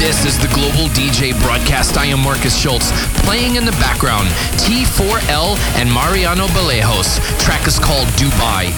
This is the Global DJ broadcast. I am Markus Schulz. Playing in the background, T4L and Mariano Ballejos. Track is called Dubai.